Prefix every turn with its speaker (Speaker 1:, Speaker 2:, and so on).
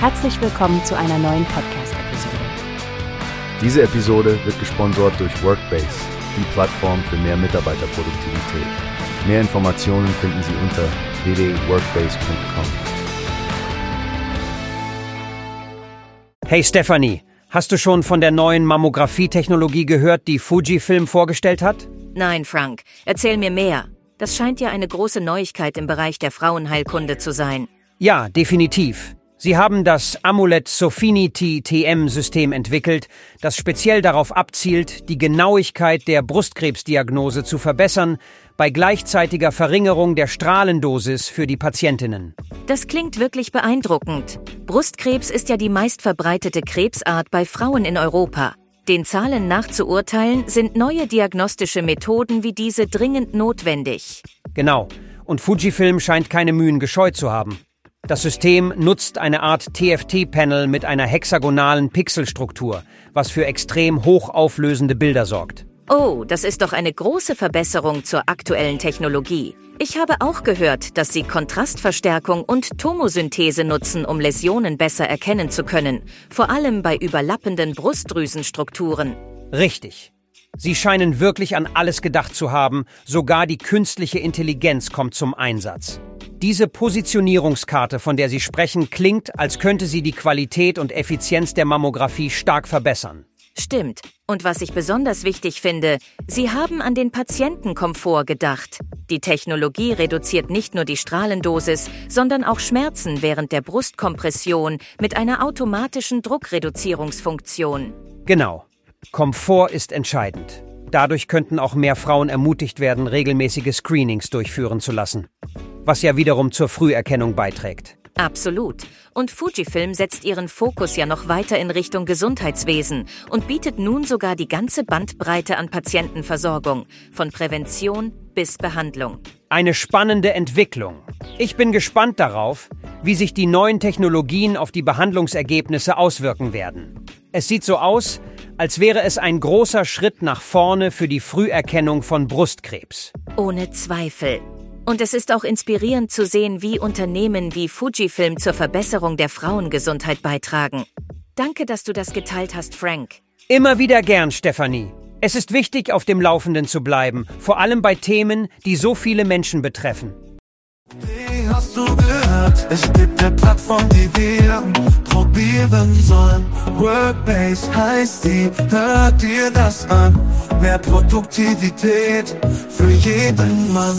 Speaker 1: Herzlich willkommen zu einer neuen Podcast-Episode.
Speaker 2: Diese Episode wird gesponsert durch Workbase, die Plattform für mehr Mitarbeiterproduktivität. Mehr Informationen finden Sie unter www.workbase.com.
Speaker 3: Hey Stephanie, hast du schon von der neuen Mammographie-Technologie gehört, die Fujifilm vorgestellt hat?
Speaker 4: Nein, Frank, erzähl mir mehr. Das scheint ja eine große Neuigkeit im Bereich der Frauenheilkunde zu sein.
Speaker 3: Ja, definitiv. Sie haben das Amulet Sofinity TM-System entwickelt, das speziell darauf abzielt, die Genauigkeit der Brustkrebsdiagnose zu verbessern, bei gleichzeitiger Verringerung der Strahlendosis für die Patientinnen.
Speaker 4: Das klingt wirklich beeindruckend. Brustkrebs ist ja die meistverbreitete Krebsart bei Frauen in Europa. Den Zahlen nach zu urteilen, sind neue diagnostische Methoden wie diese dringend notwendig.
Speaker 3: Genau. Und Fujifilm scheint keine Mühen gescheut zu haben. Das System nutzt eine Art TFT-Panel mit einer hexagonalen Pixelstruktur, was für extrem hochauflösende Bilder sorgt.
Speaker 4: Oh, das ist doch eine große Verbesserung zur aktuellen Technologie. Ich habe auch gehört, dass Sie Kontrastverstärkung und Tomosynthese nutzen, um Läsionen besser erkennen zu können, vor allem bei überlappenden Brustdrüsenstrukturen.
Speaker 3: Richtig. Sie scheinen wirklich an alles gedacht zu haben, sogar die künstliche Intelligenz kommt zum Einsatz. Diese Positionierungskarte, von der Sie sprechen, klingt, als könnte sie die Qualität und Effizienz der Mammographie stark verbessern.
Speaker 4: Stimmt. Und was ich besonders wichtig finde, Sie haben an den Patientenkomfort gedacht. Die Technologie reduziert nicht nur die Strahlendosis, sondern auch Schmerzen während der Brustkompression mit einer automatischen Druckreduzierungsfunktion.
Speaker 3: Genau. Komfort ist entscheidend. Dadurch könnten auch mehr Frauen ermutigt werden, regelmäßige Screenings durchführen zu lassen was ja wiederum zur Früherkennung beiträgt.
Speaker 4: Absolut. Und Fujifilm setzt ihren Fokus ja noch weiter in Richtung Gesundheitswesen und bietet nun sogar die ganze Bandbreite an Patientenversorgung, von Prävention bis Behandlung.
Speaker 3: Eine spannende Entwicklung. Ich bin gespannt darauf, wie sich die neuen Technologien auf die Behandlungsergebnisse auswirken werden. Es sieht so aus, als wäre es ein großer Schritt nach vorne für die Früherkennung von Brustkrebs.
Speaker 4: Ohne Zweifel. Und es ist auch inspirierend zu sehen, wie Unternehmen wie Fujifilm zur Verbesserung der Frauengesundheit beitragen. Danke, dass du das geteilt hast, Frank.
Speaker 3: Immer wieder gern, Stephanie. Es ist wichtig, auf dem Laufenden zu bleiben, vor allem bei Themen, die so viele Menschen betreffen.
Speaker 5: Wie hast du gehört? Es gibt eine Plattform, die wir probieren sollen. Workbase heißt die, hört dir das an. Mehr Produktivität für jeden Mann.